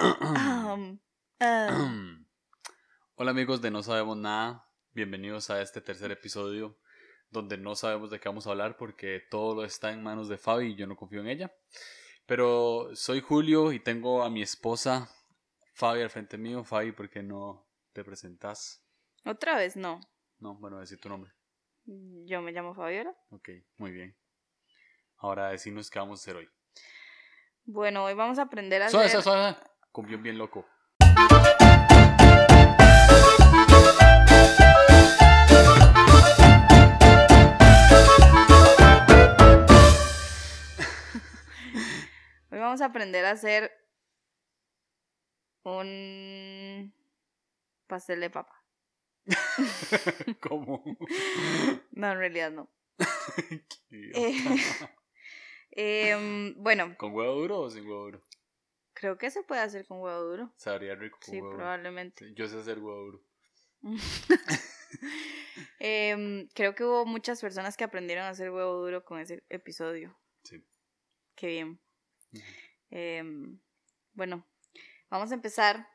Um, Hola amigos de No Sabemos Nada, bienvenidos a este tercer episodio donde no sabemos de qué vamos a hablar porque todo lo está en manos de Fabi y yo no confío en ella. Pero soy Julio y tengo a mi esposa Fabi al frente mío. Fabi, ¿por qué no te presentas? Otra vez no. No, bueno, decir tu nombre. Yo me llamo Fabiola. Ok, muy bien. Ahora decimos qué vamos a hacer hoy. Bueno, hoy vamos a aprender a hacer... Cumbión bien loco. Hoy vamos a aprender a hacer un pastel de papa. ¿Cómo? No, en realidad no. Eh, em, bueno, ¿Con huevo duro o sin huevo duro? Creo que se puede hacer con huevo duro. Sabría rico con Sí, huevo duro. probablemente. Yo sé hacer huevo duro. Em, creo que hubo muchas personas que aprendieron a hacer huevo duro con ese episodio. Sí. Qué bien. Em, bueno, vamos a empezar.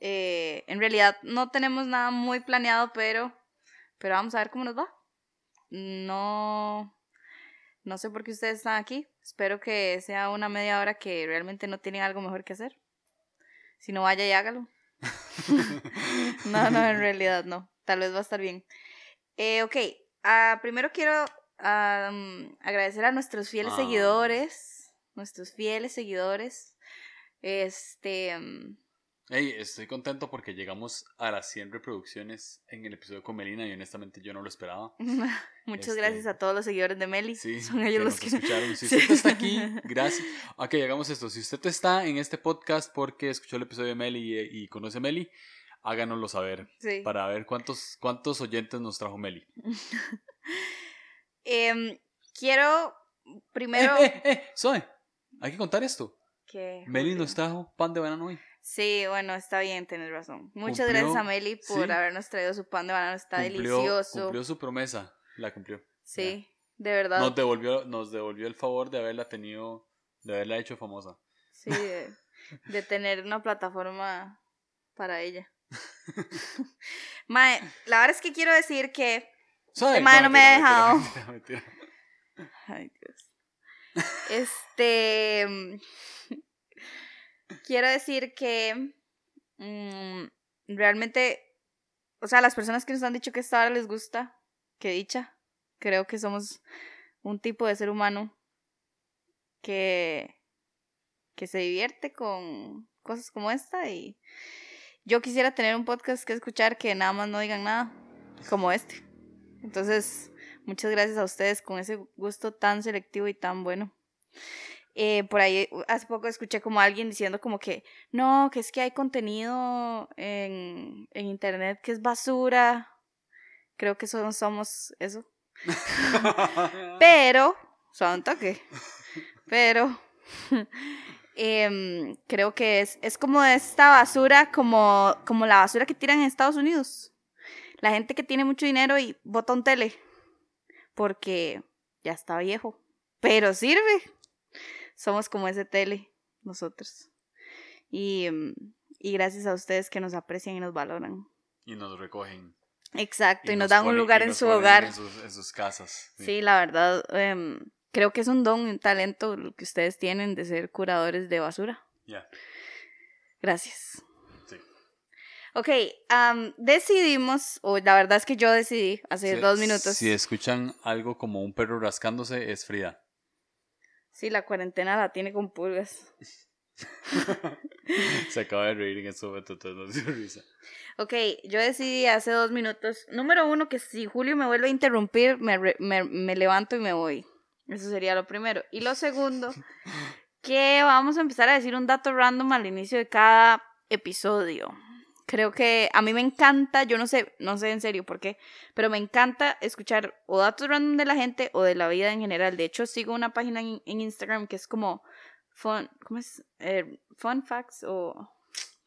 Eh, en realidad no tenemos nada muy planeado, pero, pero vamos a ver cómo nos va. No, no sé por qué ustedes están aquí. Espero que sea una media hora que realmente no tienen algo mejor que hacer. Si no, vaya y hágalo. No, no, en realidad no. Tal vez va a estar bien. Eh, ok, ah, primero quiero agradecer a nuestros fieles Ah. seguidores. Nuestros fieles seguidores. Este. Hey, estoy contento porque llegamos a las 100 reproducciones en el episodio con Melina y honestamente yo no lo esperaba. muchas Este, gracias a todos los seguidores de Meli. Sí, Son que ellos los nos que. escucharon. Si Sí. usted está aquí, gracias. Ok, hagamos esto. Si usted está en este podcast porque escuchó el episodio de Meli y, y conoce a Meli, háganoslo saber Sí. para ver cuántos, cuántos oyentes nos trajo Meli. Em, quiero primero. Eh, eh, Zoe, hay que contar esto. que Meli nos trajo pan de banano hoy. Sí, bueno, está bien, tienes razón. Muchas Cumplió, gracias a Meli por sí. habernos traído su pan de banano, está Cumplió- delicioso. Cumplió su promesa, la cumplió. Sí, de verdad. Nos devolvió, nos devolvió el favor de haberla tenido, de haberla hecho famosa. Sí, de, de tener una plataforma para ella. Mae, la verdad es que quiero decir que. Zoe, mae no me ha dejado. mentira, mentira, mentira. Ay, Dios. Este. Quiero decir que. mm, realmente. O sea, las personas que nos han dicho que esta hora les gusta, que dicha. Creo que somos un tipo de ser humano que. que se divierte con cosas como esta y. Yo quisiera tener un podcast que escuchar que nada más no digan nada, como este. Entonces, muchas gracias a ustedes con ese gusto tan selectivo y tan bueno. Eh, por ahí hace poco escuché como alguien diciendo como que no, que es que hay contenido en, en internet que es basura. Creo que so- somos eso. Pero, son toque. Pero, em, creo que es, es como esta basura, como, como la basura que tiran en Estados Unidos. La gente que tiene mucho dinero y bota un tele. Porque ya está viejo. Pero sirve. Somos como ese tele, nosotros. Y, em, y gracias a ustedes que nos aprecian y nos valoran. y nos recogen. Exacto, y, nos, dan un lugar en su hogar. En sus, en sus casas. Sí, la verdad, em, creo que es un don, un talento lo que ustedes tienen de ser curadores de basura. Ya, Gracias. sí. Ok, am, decidimos, o la verdad es que yo decidí hace Si- dos minutos. Si escuchan algo como un perro rascándose, es Frida. Sí, la cuarentena la tiene con pulgas. Se acaba de reír en este momento, entonces no dio risa. Ok, yo decidí hace dos minutos. Número uno, que si Julio me vuelve a interrumpir, me, re- me, me levanto y me voy. Eso sería lo primero. Y lo segundo, que vamos a empezar a decir un dato random al inicio de cada episodio. Creo que a mí me encanta, yo no sé, no sé en serio por qué, pero me encanta escuchar o datos random de la gente o de la vida en general. De hecho, sigo una página en, en Instagram que es como fun, ¿cómo es? Eh, fun facts o...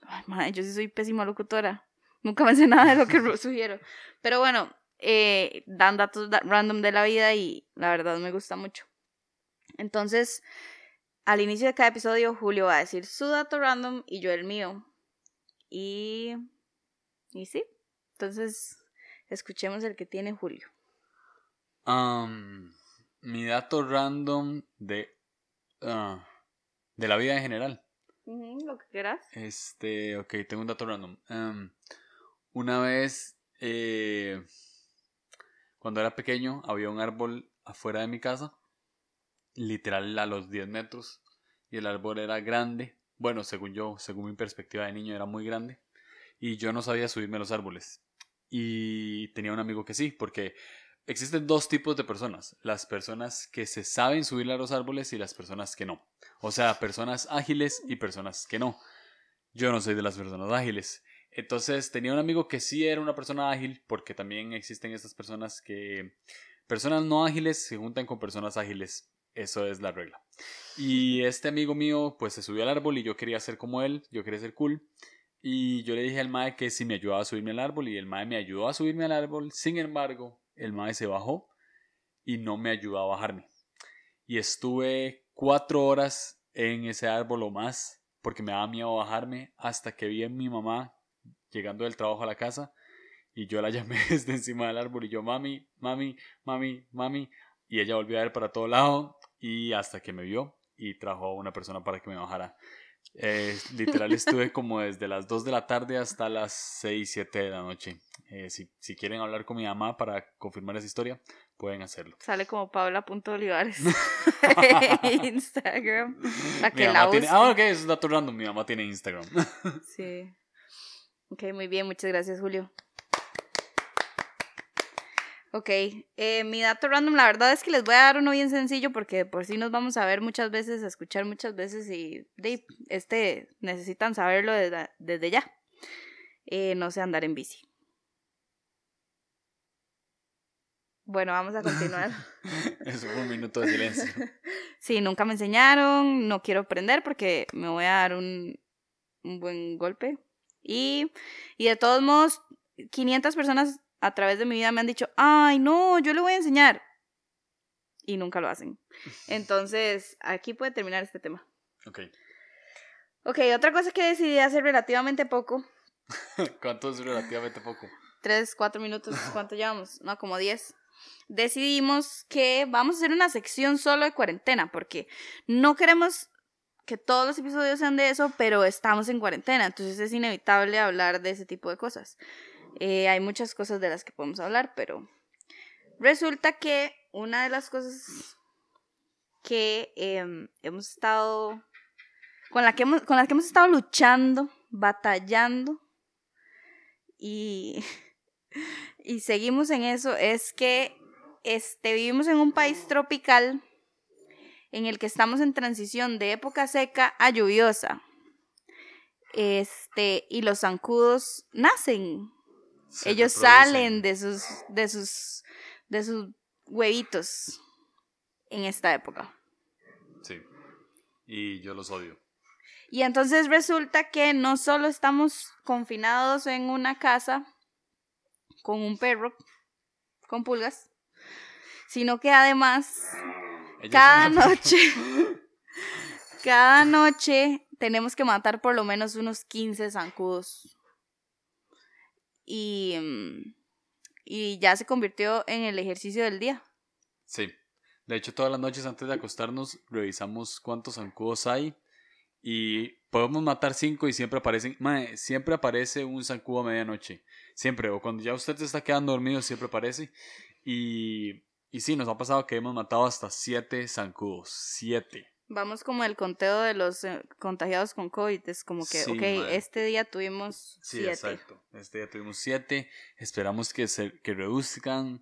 Ay, madre, yo sí soy pésima locutora. Nunca me sé nada de lo que sugiero. Pero bueno, eh, dan datos da- random de la vida y la verdad me gusta mucho. Entonces, al inicio de cada episodio, Julio va a decir su dato random y yo el mío. Y. Y sí. Entonces, escuchemos el que tiene Julio. Um, mi dato random de. ah, de la vida en general. Lo que quieras. Este, ok, tengo un dato random. Um, una vez, eh, cuando era pequeño, había un árbol afuera de mi casa, literal a los 10 metros, y el árbol era grande. Bueno, según yo, según mi perspectiva de niño, era muy grande. Y yo no sabía subirme a los árboles. Y tenía un amigo que sí, porque existen dos tipos de personas. Las personas que se saben subir a los árboles y las personas que no. O sea, personas ágiles y personas que no. Yo no soy de las personas ágiles. Entonces tenía un amigo que sí era una persona ágil, porque también existen estas personas que... Personas no ágiles se juntan con personas ágiles. Eso es la regla. Y este amigo mío pues se subió al árbol y yo quería ser como él, yo quería ser cool. Y yo le dije al mae que si me ayudaba a subirme al árbol y el mae me ayudó a subirme al árbol. Sin embargo, el mae se bajó y no me ayudó a bajarme. Y estuve cuatro horas en ese árbol o más porque me daba miedo bajarme hasta que vi a mi mamá llegando del trabajo a la casa y yo la llamé desde encima del árbol y yo mami, mami, mami, mami y ella volvió a ver para todo lado y hasta que me vio y trajo a una persona para que me bajara. Eh, literal estuve como desde las 2 de la tarde hasta las 6, 7 de la noche. Eh, si, si quieren hablar con mi mamá para confirmar esa historia, pueden hacerlo. Sale como Paula.olivares. Instagram. La que la tiene, ah, ok, eso es dato random. Mi mamá tiene Instagram. Sí. Ok, muy bien, muchas gracias, Julio. Ok, eh, mi dato random, la verdad es que les voy a dar uno bien sencillo porque por sí nos vamos a ver muchas veces, a escuchar muchas veces y de, este necesitan saberlo desde, desde ya. Eh, no sé andar en bici. Bueno, vamos a continuar. Eso fue un minuto de silencio. Sí, nunca me enseñaron, no quiero aprender porque me voy a dar un, un buen golpe. Y, y de todos modos, 500 personas a través de mi vida me han dicho, ay, no, yo le voy a enseñar. Y nunca lo hacen. Entonces, aquí puede terminar este tema. Ok. Ok, otra cosa que decidí hacer relativamente poco, ¿Cuánto es relativamente poco? 3, 4 minutos, ¿cuánto llevamos? No, como 10. Decidimos que vamos a hacer una sección solo de cuarentena, porque no queremos que todos los episodios sean de eso, pero estamos en cuarentena, entonces es inevitable hablar de ese tipo de cosas. Eh, hay muchas cosas de las que podemos hablar, pero resulta que una de las cosas que em, hemos estado, con, la que hemos, con las que hemos estado luchando, batallando, y, y seguimos en eso, es que este, vivimos en un país tropical en el que estamos en transición de época seca a lluviosa. Este, y los zancudos nacen. Se Ellos reproducen. salen de sus, de sus, de sus huevitos en esta época. Sí. Y yo los odio. Y entonces resulta que no solo estamos confinados en una casa con un perro, con pulgas, sino que además Ellos cada noche, cada noche tenemos que matar por lo menos unos 15 zancudos. Y, mm, y ya se convirtió en el ejercicio del día. Sí. De hecho, todas las noches antes de acostarnos revisamos cuántos zancudos hay y podemos matar cinco y siempre aparecen, siempre aparece un zancudo a medianoche. Siempre, o cuando ya usted se está quedando dormido, siempre aparece. Y, y sí, nos ha pasado que hemos matado hasta siete zancudos. Siete. Vamos como el conteo de los eh, contagiados con COVID. Es como que, Sí, ok, este día tuvimos Sí, siete. exacto. Este día tuvimos siete. Esperamos que se que reduzcan.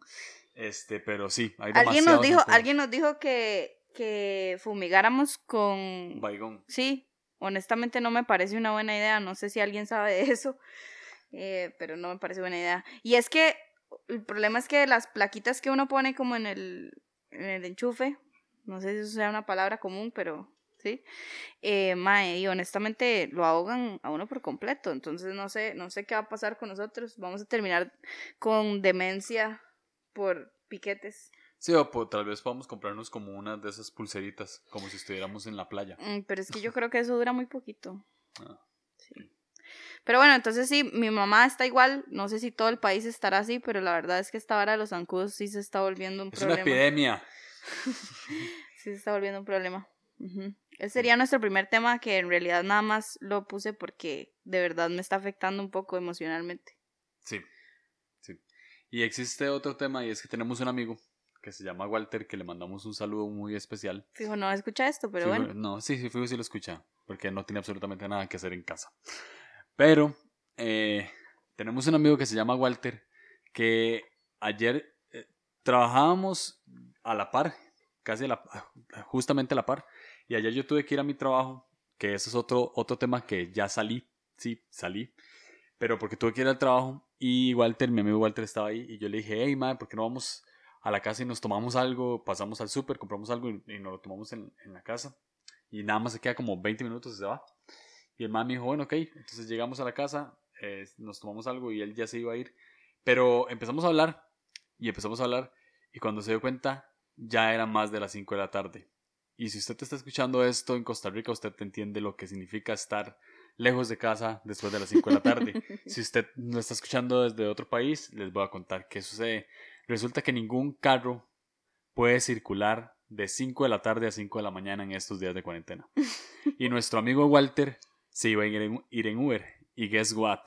Este, pero sí, hay Alguien nos dijo, alguien nos dijo que, que fumigáramos con... Baigón. Sí, honestamente no me parece una buena idea. No sé si alguien sabe de eso, eh, pero no me parece buena idea. Y es que el problema es que las plaquitas que uno pone como en el, en el enchufe, no sé si eso sea una palabra común, pero sí, eh, mae, y honestamente lo ahogan a uno por completo. Entonces no sé, no sé qué va a pasar con nosotros. Vamos a terminar con demencia por piquetes. Sí, o po- tal vez podamos comprarnos como una de esas pulseritas, como si estuviéramos en la playa. Mm, Pero es que yo creo que eso dura muy poquito. Ah, Sí. Pero bueno, entonces sí, mi mamá está igual. No sé si todo el país estará así, pero la verdad es que esta hora de los zancudos sí se está volviendo un Es una problema. epidemia. Sí se está volviendo un problema. Ese sería nuestro primer tema que en realidad nada más lo puse porque de verdad me está afectando un poco emocionalmente. Sí, sí. Y existe otro tema y es que tenemos un amigo que se llama Walter que le mandamos un saludo muy especial. Fijo, no escucha esto, pero Fijo- bueno. No, sí, sí, Fijo sí lo escucha, porque no tiene absolutamente nada que hacer en casa. Pero eh, tenemos un amigo que se llama Walter, que ayer eh, trabajábamos a la par, casi a la, justamente a la par, y ayer yo tuve que ir a mi trabajo, que eso es otro, otro tema que ya salí, sí, salí, pero porque tuve que ir al trabajo, y Walter, mi amigo Walter estaba ahí, y yo le dije, hey, madre, ¿por qué no vamos a la casa y nos tomamos algo, pasamos al súper, compramos algo y, y nos lo tomamos en, en la casa? Y nada más se queda como 20 minutos y se va. Y el man me dijo, bueno, ok. Entonces llegamos a la casa, eh, nos tomamos algo y él ya se iba a ir. Pero empezamos a hablar y empezamos a hablar y cuando se dio cuenta ya era más de las 5 de la tarde. Y si usted está escuchando esto en Costa Rica, usted entiende lo que significa estar lejos de casa después de las 5 de la tarde. si usted lo está escuchando desde otro país, les voy a contar qué sucede. Resulta que ningún carro puede circular de 5 de la tarde a 5 de la mañana en estos días de cuarentena. Y nuestro amigo Walter se iba a ir en, ir en Uber. Y guess what?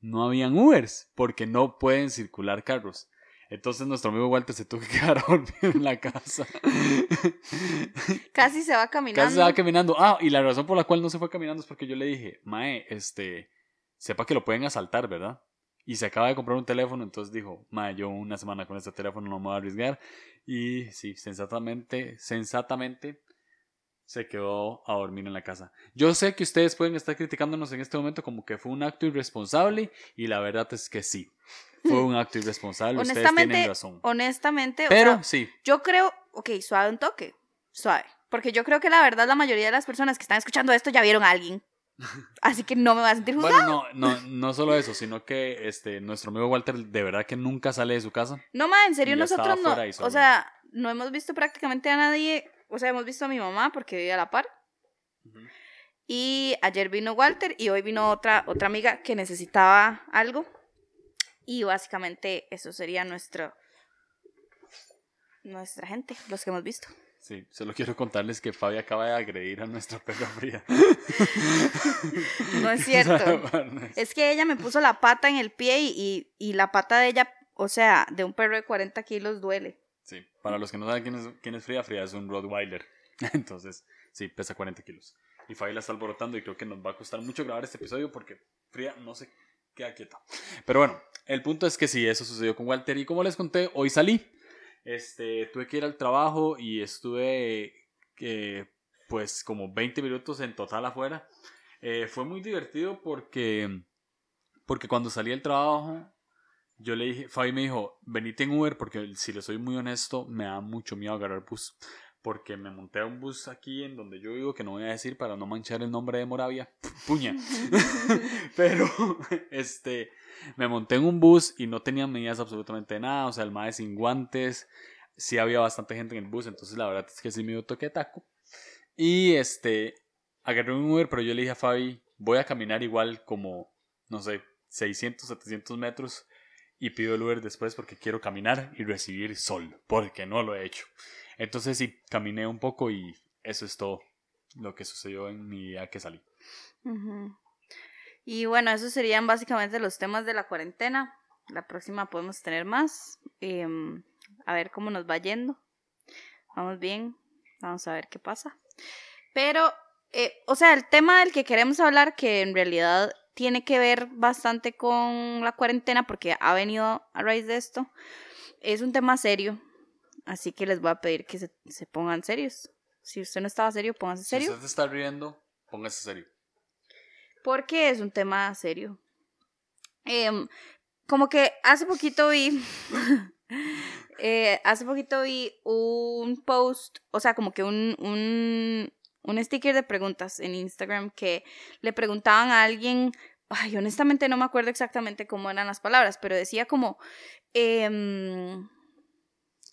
No habían Ubers porque no pueden circular carros. Entonces nuestro amigo Walter se tuvo que quedar a dormir en la casa. Casi se va caminando. Casi se va caminando. Ah, y la razón por la cual no se fue caminando es porque yo le dije, Mae, este, sepa que lo pueden asaltar, ¿verdad? Y se acaba de comprar un teléfono, entonces dijo, Mae, yo una semana con este teléfono no me voy a arriesgar. Y sí, sensatamente, sensatamente se quedó a dormir en la casa. Yo sé que ustedes pueden estar criticándonos en este momento como que fue un acto irresponsable y la verdad es que sí. Fue un acto irresponsable, ustedes tienen Honestamente, razón. honestamente, o Pero sea, sí, yo creo, ok, suave un toque, suave. Porque yo creo que la verdad la mayoría de las personas que están escuchando esto ya vieron a alguien. Así que no me voy a sentir juzgada. Bueno, no, no, no solo eso, sino que este, nuestro amigo Walter de verdad que nunca sale de su casa. No, ma, en serio nosotros no. O sea, no hemos visto prácticamente a nadie. O sea, hemos visto a mi mamá porque vive a la par. Y ayer vino Walter y hoy vino otra, otra amiga que necesitaba algo. Y básicamente eso sería nuestro, nuestra gente, los que hemos visto. Sí, solo quiero contarles que Fabi acaba de agredir a nuestra perra fría. No es cierto. Es que ella me puso la pata en el pie y, y, y la pata de ella, o sea, de un perro de 40 kilos duele. Sí, para los que no saben quién es, quién es Fría, Fría es un Rottweiler. Entonces, sí, pesa 40 kilos. Y Fabi la está alborotando y creo que nos va a costar mucho grabar este episodio porque Fría no se queda quieta. Pero bueno, el punto es que sí, eso sucedió con Walter. Y como les conté, hoy salí. Este, tuve que ir al trabajo y estuve eh, pues como 20 minutos en total afuera. Eh, fue muy divertido porque, porque cuando salí del trabajo, yo le dije, Fabi me dijo, venite en Uber porque si le soy muy honesto, me da mucho miedo agarrar bus. Porque me monté a un bus aquí en donde yo vivo, que no voy a decir para no manchar el nombre de Moravia. Puña. Pero, este, me monté en un bus y no tenía medidas absolutamente de nada. O sea, el mae sin guantes. Sí había bastante gente en el bus, entonces la verdad es que sí me dio toque de taco. Y este, agarré un Uber, pero yo le dije a Fabi, voy a caminar igual como, no sé, 600, 700 metros y pido el Uber después porque quiero caminar y recibir sol, porque no lo he hecho. Entonces sí, caminé un poco y eso es todo lo que sucedió en mi día que salí. Y bueno, esos serían básicamente los temas de la cuarentena. La próxima podemos tener más. Em, a ver cómo nos va yendo. Vamos bien. Vamos a ver qué pasa. Pero, eh, o sea, el tema del que queremos hablar, que en realidad tiene que ver bastante con la cuarentena, porque ha venido a raíz de esto, es un tema serio. Así que les voy a pedir que se, se pongan serios. Si usted no estaba serio, póngase serio. Si usted está riendo, póngase serio. Porque es un tema serio. Em, como que hace poquito vi. eh, hace poquito vi un post, o sea, como que un, un, un sticker de preguntas en Instagram que le preguntaban a alguien. Ay, honestamente no me acuerdo exactamente cómo eran las palabras, pero decía como. em,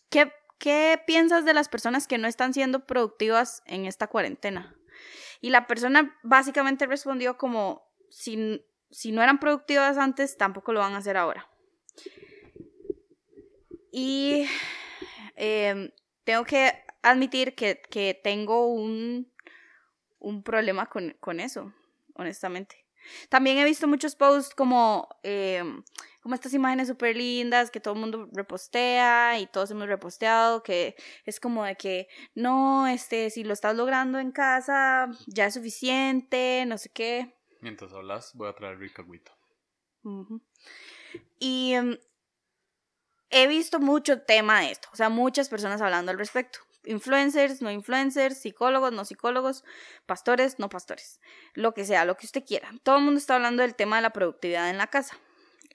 ¿qué, ¿qué piensas de las personas que no están siendo productivas en esta cuarentena? Y la persona básicamente respondió como, si, si no eran productivas antes, tampoco lo van a hacer ahora. Y em, tengo que admitir que, que tengo un, un problema con, con, eso, honestamente. También he visto muchos posts como, em, como estas imágenes súper lindas que todo el mundo repostea y todos hemos reposteado, que es como de que no, este, si lo estás logrando en casa, ya es suficiente, no sé qué. Mientras hablas, voy a traer rica agüita. Y em, he visto mucho tema de esto, o sea, muchas personas hablando al respecto. Influencers, no influencers, psicólogos, no psicólogos, pastores, no pastores, lo que sea, lo que usted quiera. Todo el mundo está hablando del tema de la productividad en la casa.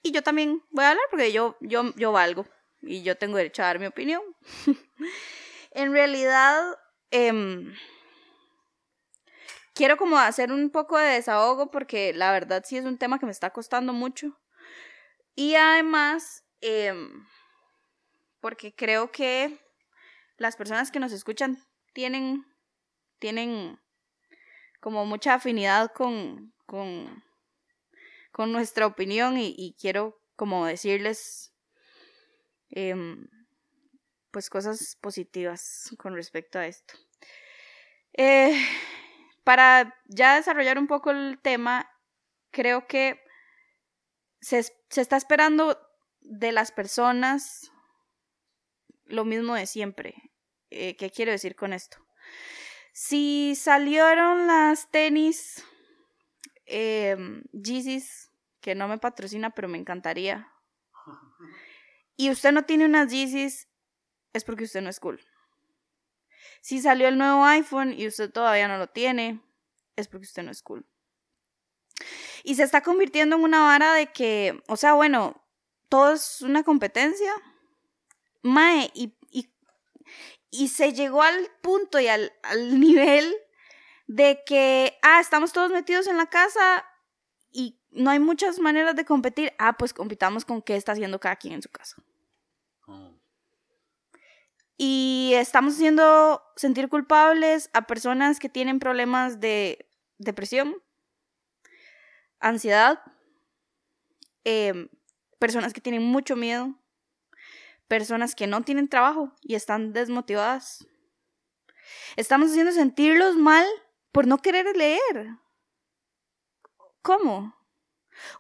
Y yo también voy a hablar porque yo, yo, yo valgo y yo tengo derecho a dar mi opinión. en realidad, em, quiero como hacer un poco de desahogo porque la verdad sí es un tema que me está costando mucho. Y además, eh, porque creo que las personas que nos escuchan tienen, tienen como mucha afinidad con, con, con nuestra opinión y, quiero como decirles em, pues cosas positivas con respecto a esto. Eh, para ya desarrollar un poco el tema, creo que se, se está esperando de las personas lo mismo de siempre. Eh, ¿Qué quiero decir con esto? Si salieron las tenis eh, que no me patrocina, pero me encantaría, y usted no tiene unas Yeezys, es porque usted no es cool. Si salió el nuevo iPhone y usted todavía no lo tiene, es porque usted no es cool. Y se está convirtiendo en una vara de que, o sea, bueno, todo es una competencia Mae, y, y, se llegó al punto y al, al nivel de que, ah, estamos todos metidos en la casa y no hay muchas maneras de competir. Ah, pues compitamos con qué está haciendo cada quien en su casa. Oh. Y estamos haciendo sentir culpables a personas que tienen problemas de depresión, ansiedad, em, personas que tienen mucho miedo, personas que no tienen trabajo y están desmotivadas. Estamos haciendo sentirlos mal por no querer leer. ¿Cómo?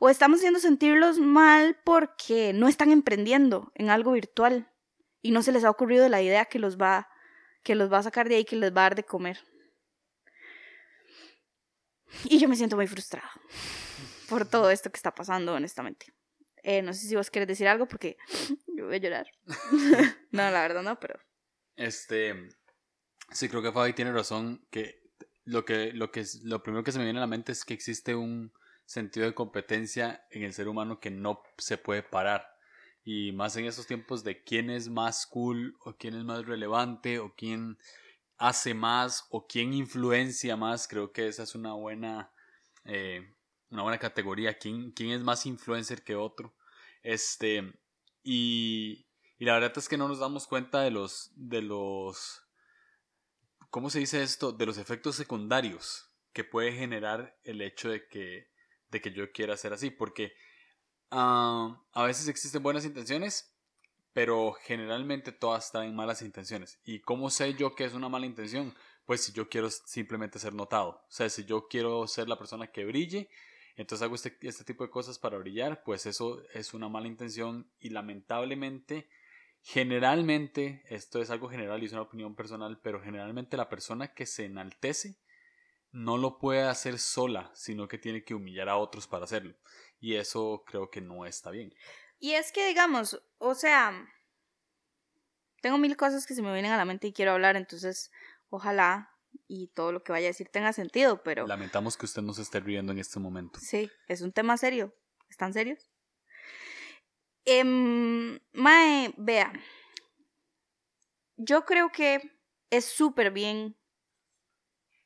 O estamos haciendo sentirlos mal porque no están emprendiendo en algo virtual y no se les ha ocurrido la idea que los va que los va a sacar de ahí, que les va a dar de comer. Y yo me siento muy frustrada por todo esto que está pasando, honestamente. Eh, no sé si vos quieres decir algo porque yo voy a llorar. no, la verdad no, pero. Este. Sí, creo que Fabi tiene razón. Que lo que, lo que lo primero que se me viene a la mente es que existe un sentido de competencia en el ser humano que no se puede parar. Y más en estos tiempos de quién es más cool, o quién es más relevante, o quién hace más, o quién influencia más, creo que esa es una buena eh, una buena categoría. ¿Quién, quién es más influencer que otro? Este, y, y la verdad es que no nos damos cuenta de los, de los, ¿cómo se dice esto? De los efectos secundarios que puede generar el hecho de que, de que yo quiera hacer así. Porque ah, a veces existen buenas intenciones, pero generalmente todas están en malas intenciones. ¿Y cómo sé yo que es una mala intención? Pues si yo quiero simplemente ser notado. O sea, si yo quiero ser la persona que brille, entonces hago este, este, tipo de cosas para brillar, pues eso es una mala intención y lamentablemente, generalmente, esto es algo general y es una opinión personal, pero generalmente la persona que se enaltece no lo puede hacer sola, sino que tiene que humillar a otros para hacerlo. Y eso creo que no está bien. Y es que, digamos, o sea, tengo mil cosas que se me vienen a la mente y quiero hablar, entonces ojalá y todo lo que vaya a decir tenga sentido, pero... Lamentamos que usted no se esté riendo en este momento. Sí, es un tema serio. ¿Están serios? Em, mae, vea, yo creo que es súper bien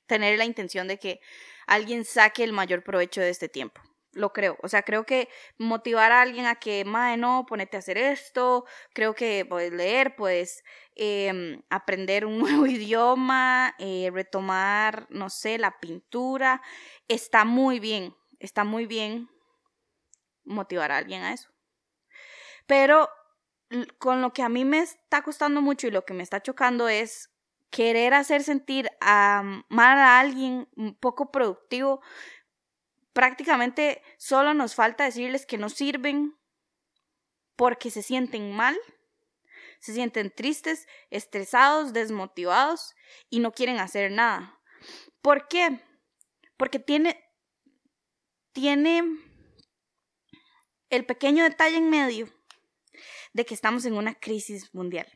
tener la intención de que alguien saque el mayor provecho de este tiempo. Lo creo. O sea, creo que motivar a alguien a que, madre, no, ponete a hacer esto, creo que puedes leer, puedes em, aprender un nuevo idioma, eh, retomar, no sé, la pintura, está muy bien, está muy bien motivar a alguien a eso. Pero con lo que a mí me está costando mucho y lo que me está chocando es querer hacer sentir a, mal a alguien un poco productivo prácticamente solo nos falta decirles que no sirven porque se sienten mal, se sienten tristes, estresados, desmotivados y no quieren hacer nada. ¿Por qué? Porque tiene, tiene el pequeño detalle en medio de que estamos en una crisis mundial.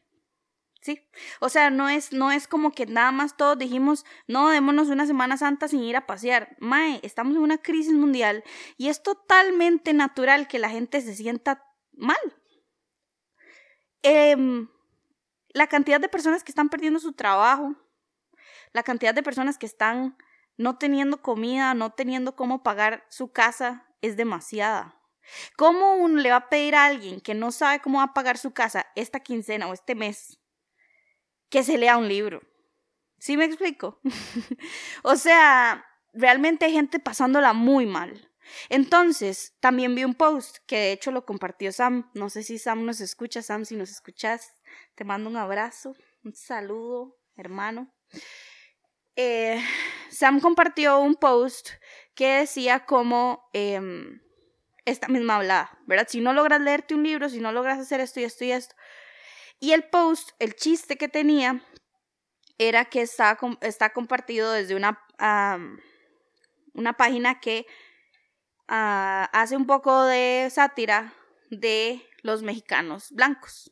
Sí, o sea, no es, no es como que nada más todos dijimos, no, démonos una Semana Santa sin ir a pasear. Mae, estamos en una crisis mundial y es totalmente natural que la gente se sienta mal. Em, la cantidad de personas que están perdiendo su trabajo, la cantidad de personas que están no teniendo comida, no teniendo cómo pagar su casa, es demasiada. ¿Cómo uno le va a pedir a alguien que no sabe cómo va a pagar su casa esta quincena o este mes que se lea un libro. ¿Sí me explico? o sea, realmente hay gente pasándola muy mal. Entonces, también vi un post que de hecho lo compartió Sam. No sé si Sam nos escucha. Sam, si nos escuchas, te mando un abrazo, un saludo, hermano. Eh, Sam compartió un post que decía como em, esta misma hablada, ¿verdad? Si no logras leerte un libro, si no logras hacer esto y esto y esto, y el post, el chiste que tenía, era que está, está compartido desde una, una página que ah, hace un poco de sátira de los mexicanos blancos.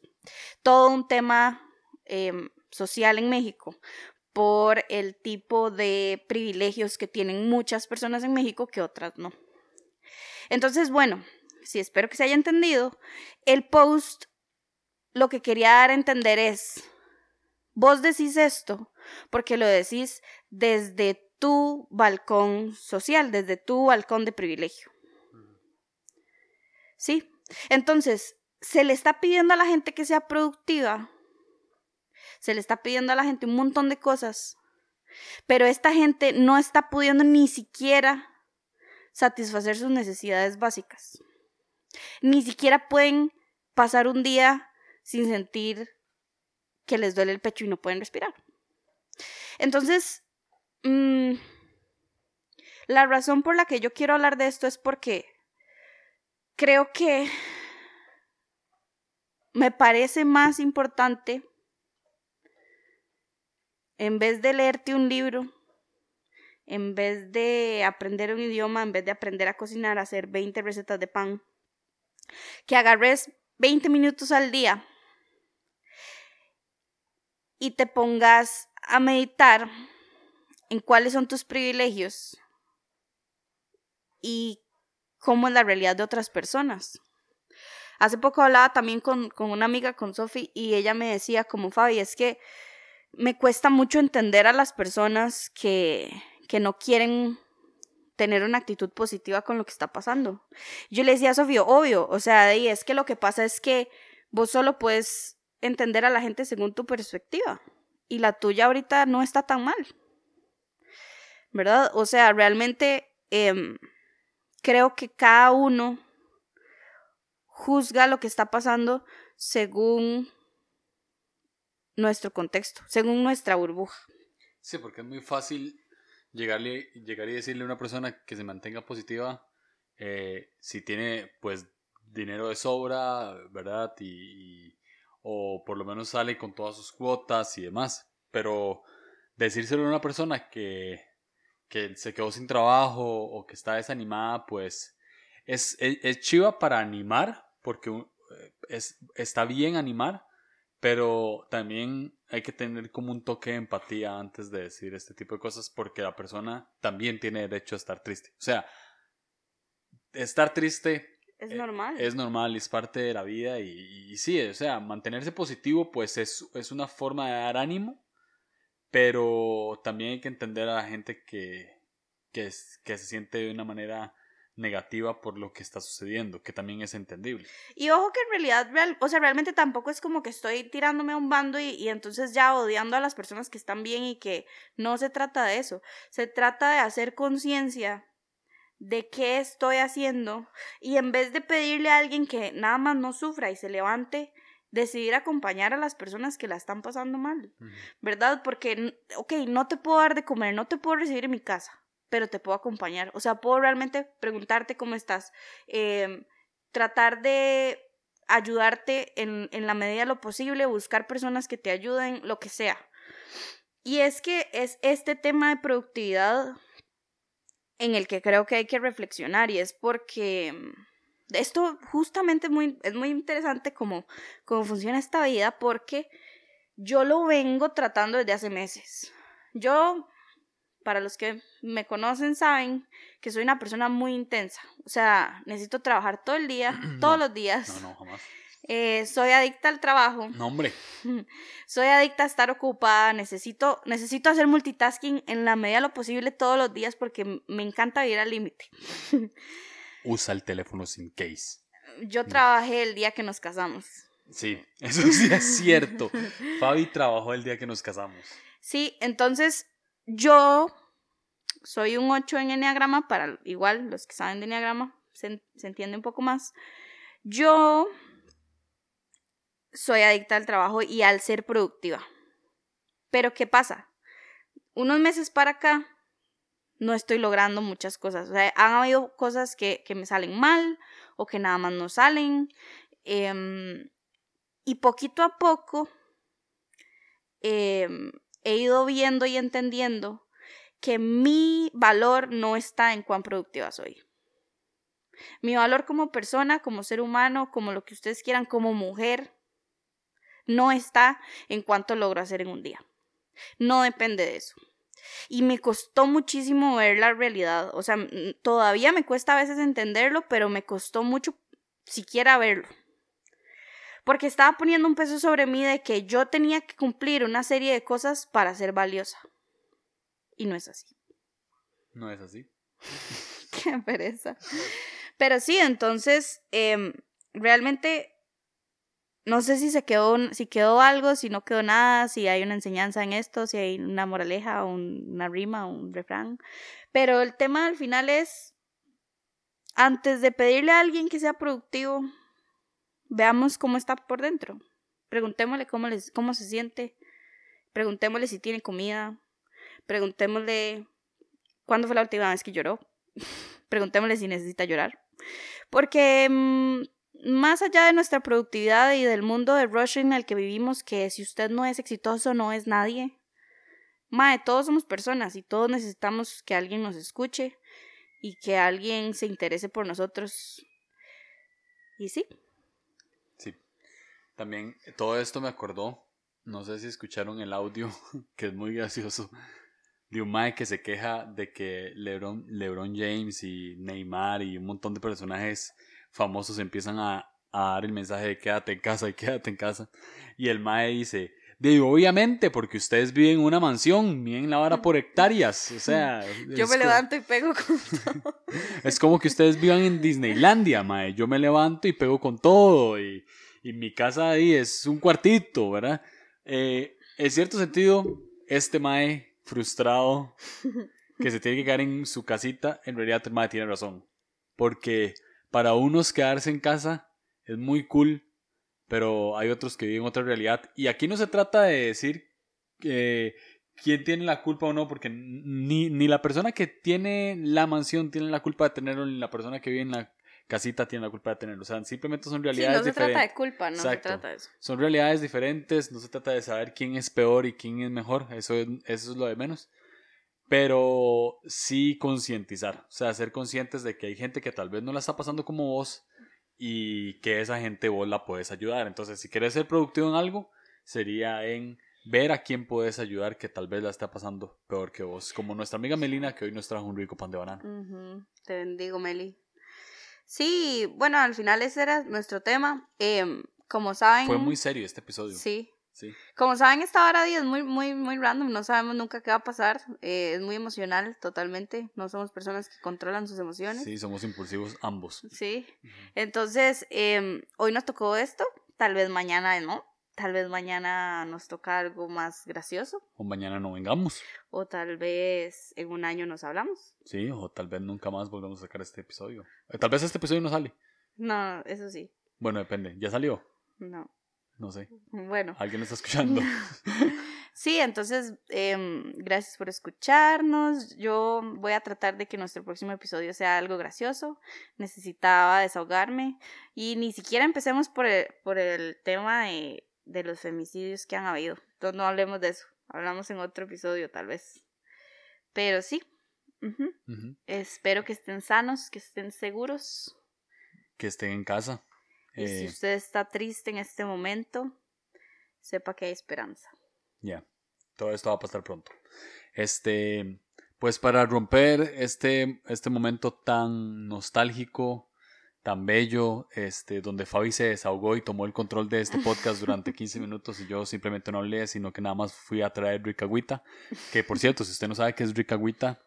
Todo un tema em, social en México por el tipo de privilegios que tienen muchas personas en México que otras no. Entonces, bueno, si espero que se haya entendido, el post lo que quería dar a entender es, vos decís esto porque lo decís desde tu balcón social, desde tu balcón de privilegio. ¿Sí? Entonces, se le está pidiendo a la gente que sea productiva, se le está pidiendo a la gente un montón de cosas, pero esta gente no está pudiendo ni siquiera satisfacer sus necesidades básicas. Ni siquiera pueden pasar un día sin sentir que les duele el pecho y no pueden respirar. Entonces, mm, la razón por la que yo quiero hablar de esto es porque creo que me parece más importante, en vez de leerte un libro, en vez de aprender un idioma, en vez de aprender a cocinar, a hacer 20 recetas de pan, que agarres 20 minutos al día y te pongas a meditar en cuáles son tus privilegios y cómo es la realidad de otras personas. Hace poco hablaba también con, una amiga, con Sophie, y ella me decía, como Fabi, es que me cuesta mucho entender a las personas que, que no quieren tener una actitud positiva con lo que está pasando. Yo le decía a Sofía, obvio, o sea, y es que lo que pasa es que vos solo puedes entender a la gente según tu perspectiva. Y la tuya ahorita no está tan mal. ¿Verdad? O sea, realmente em, creo que cada uno juzga lo que está pasando según nuestro contexto, según nuestra burbuja. Sí, porque es muy fácil llegarle, llegar y decirle a una persona que se mantenga positiva eh, si tiene pues dinero de sobra, ¿verdad? y, o por lo menos sale con todas sus cuotas y demás. Pero decírselo a una persona que, que se quedó sin trabajo o que está desanimada, pues es, es, chiva para animar, porque eh, es, está bien animar, pero también hay que tener como un toque de empatía antes de decir este tipo de cosas, porque la persona también tiene derecho a estar triste. O sea, estar triste es eh, normal. Es normal, es parte de la vida y, sí, o sea, mantenerse positivo pues es, es, una forma de dar ánimo, pero también hay que entender a la gente que, que, que se siente de una manera negativa por lo que está sucediendo, que también es entendible. Y ojo que en realidad, real, o sea, realmente tampoco es como que estoy tirándome a un bando y, y, entonces ya odiando a las personas que están bien y que no se trata de eso. Se trata de hacer conciencia de qué estoy haciendo y en vez de pedirle a alguien que nada más no sufra y se levante, decidir acompañar a las personas que la están pasando mal, ¿verdad? Porque, ok, no te puedo dar de comer, no te puedo recibir en mi casa, pero te puedo acompañar. O sea, puedo realmente preguntarte cómo estás, eh, tratar de ayudarte en, en la medida de lo posible, buscar personas que te ayuden, lo que sea. Y es que es este tema de productividad en el que creo que hay que reflexionar y es porque esto justamente es muy, es muy interesante cómo, cómo funciona esta vida porque yo lo vengo tratando desde hace meses. Yo para los que me conocen saben que soy una persona muy intensa. O sea, necesito trabajar todo el día, todos los días. No, no, jamás. Eh, soy adicta al trabajo. No, hombre. Soy adicta a estar ocupada. Necesito, necesito hacer multitasking en la medida de lo posible todos los días porque me encanta vivir al límite. Usa el teléfono sin case. Yo trabajé el día que nos casamos. Sí, eso sí es cierto. Fabi trabajó el día que nos casamos. Sí, entonces yo soy un 8 en Enneagrama, para igual los que saben de Enneagrama se, se entiende un poco más. Yo soy adicta al trabajo y al ser productiva. Pero ¿qué pasa? Unos meses para acá no estoy logrando muchas cosas. O sea, han habido cosas que, me salen mal o que nada más no salen. Eh, y poquito a poco eh, he ido viendo y entendiendo que mi valor no está en cuán productiva soy. Mi valor como persona, como ser humano, como lo que ustedes quieran, como mujer, no está en cuánto logro hacer en un día. No depende de eso. Y me costó muchísimo ver la realidad. O sea, todavía me cuesta a veces entenderlo, pero me costó mucho siquiera verlo. Porque estaba poniendo un peso sobre mí de que yo tenía que cumplir una serie de cosas para ser valiosa. Y no es así. No es así. Qué pereza. Pero sí, entonces, eh, realmente no sé si se quedó, si quedó algo, si no quedó nada, si hay una enseñanza en esto, si hay una moraleja, una rima, un refrán. Pero el tema al final es, antes de pedirle a alguien que sea productivo, veamos cómo está por dentro. Preguntémosle cómo, les, cómo se siente. Preguntémosle si tiene comida. Preguntémosle cuándo fue la última vez que lloró. Preguntémosle si necesita llorar. Porque mmm, más allá de nuestra productividad y del mundo de rush en el que vivimos, que si usted no es exitoso no es nadie. Mae, todos somos personas y todos necesitamos que alguien nos escuche y que alguien se interese por nosotros. Y sí. Sí. También todo esto me acordó, no sé si escucharon el audio, que es muy gracioso, de un Mae que se queja de que LeBron, LeBron James y Neymar y un montón de personajes famosos empiezan a, a, dar el mensaje de quédate en casa y quédate en casa. Y el Mae dice, de obviamente, porque ustedes viven en una mansión, miren la vara por hectáreas. O sea. Yo me levanto y pego con todo. es como que ustedes vivan en Disneylandia, Mae. Yo me levanto y pego con todo. Y, y mi casa ahí es un cuartito, ¿verdad? Eh, en cierto sentido, este Mae frustrado que se tiene que quedar en su casita, en realidad el Mae tiene razón. Porque para unos quedarse en casa es muy cool, pero hay otros que viven otra realidad. Y aquí no se trata de decir que quién tiene la culpa o no, porque ni, ni la persona que tiene la mansión tiene la culpa de tenerlo, ni la persona que vive en la casita tiene la culpa de tenerlo. O sea, simplemente son realidades sí, no diferentes. se trata de culpa, no Exacto. se trata de eso. Son realidades diferentes, no se trata de saber quién es peor y quién es mejor, eso es, eso es lo de menos. Pero sí concientizar, o sea, ser conscientes de que hay gente que tal vez no la está pasando como vos y que esa gente vos la puedes ayudar. Entonces, si quieres ser productivo en algo, sería en ver a quién puedes ayudar que tal vez la está pasando peor que vos. Como nuestra amiga Melina, que hoy nos trajo un rico pan de banana. Uh -huh. Te bendigo, Meli. Sí, bueno, al final ese era nuestro tema. Eh, como saben... Fue muy serio este episodio. Sí. Sí. Como saben, esta hora día es muy, muy, muy random, no sabemos nunca qué va a pasar, eh, es muy emocional totalmente, no somos personas que controlan sus emociones. Sí, somos impulsivos ambos. Sí, entonces em, hoy nos tocó esto, tal vez mañana no, tal vez mañana nos toca algo más gracioso, O mañana no vengamos. o tal vez en un año nos hablamos. Sí, o tal vez nunca más volvamos a sacar este episodio. Eh, Tal vez este episodio no sale. No, eso sí, Bueno, depende. ¿Ya salió? no. No sé. Bueno, ¿Alguien lo está escuchando? sí, entonces em, gracias por escucharnos. Yo voy a tratar de que nuestro próximo episodio sea algo gracioso. Necesitaba desahogarme y ni siquiera empecemos por el, por el tema de, de los femicidios que han habido. Entonces no hablemos de eso. Hablamos en otro episodio tal vez. Pero sí. Espero que estén sanos, que estén seguros. Que estén en casa. Y si Eh, usted está triste en este momento, sepa que hay esperanza. Ya, todo esto va a pasar pronto. Este, pues para romper este, este momento tan nostálgico, tan bello, este, donde Fabi se desahogó y tomó el control de este podcast durante 15 minutos y yo simplemente no hablé, sino que nada más fui a traer Ricagüita, que por cierto, si usted no sabe qué es Ricagüita,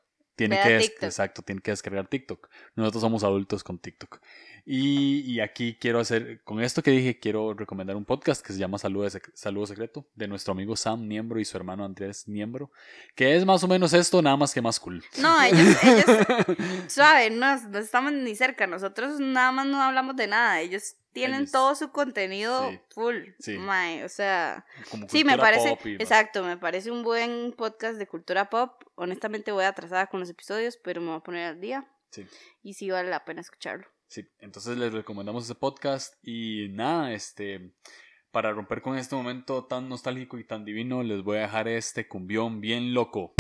tiene que, TikTok. exacto, tiene que descargar TikTok. Nosotros somos adultos con TikTok. Y, y aquí quiero hacer, con esto que dije, quiero recomendar un podcast que se llama Saludo, Saludo Secreto, de nuestro amigo Sam Niembro y su hermano Andrés Niembro, que es más o menos esto, nada más que más cool. No, ellos, ellos suave, no, no estamos ni cerca. Nosotros nada más no hablamos de nada. Ellos tienen Ellos- todo su contenido Sí. full. Sí. o sea, Como sí, me parece, y exacto, me parece un buen podcast de cultura pop. Honestamente voy atrasada con los episodios, pero me voy a poner al día Sí, y sí vale la pena escucharlo. sí. Entonces les recomendamos ese podcast y nada, este, para romper con este momento tan nostálgico y tan divino, les voy a dejar este cumbión bien loco.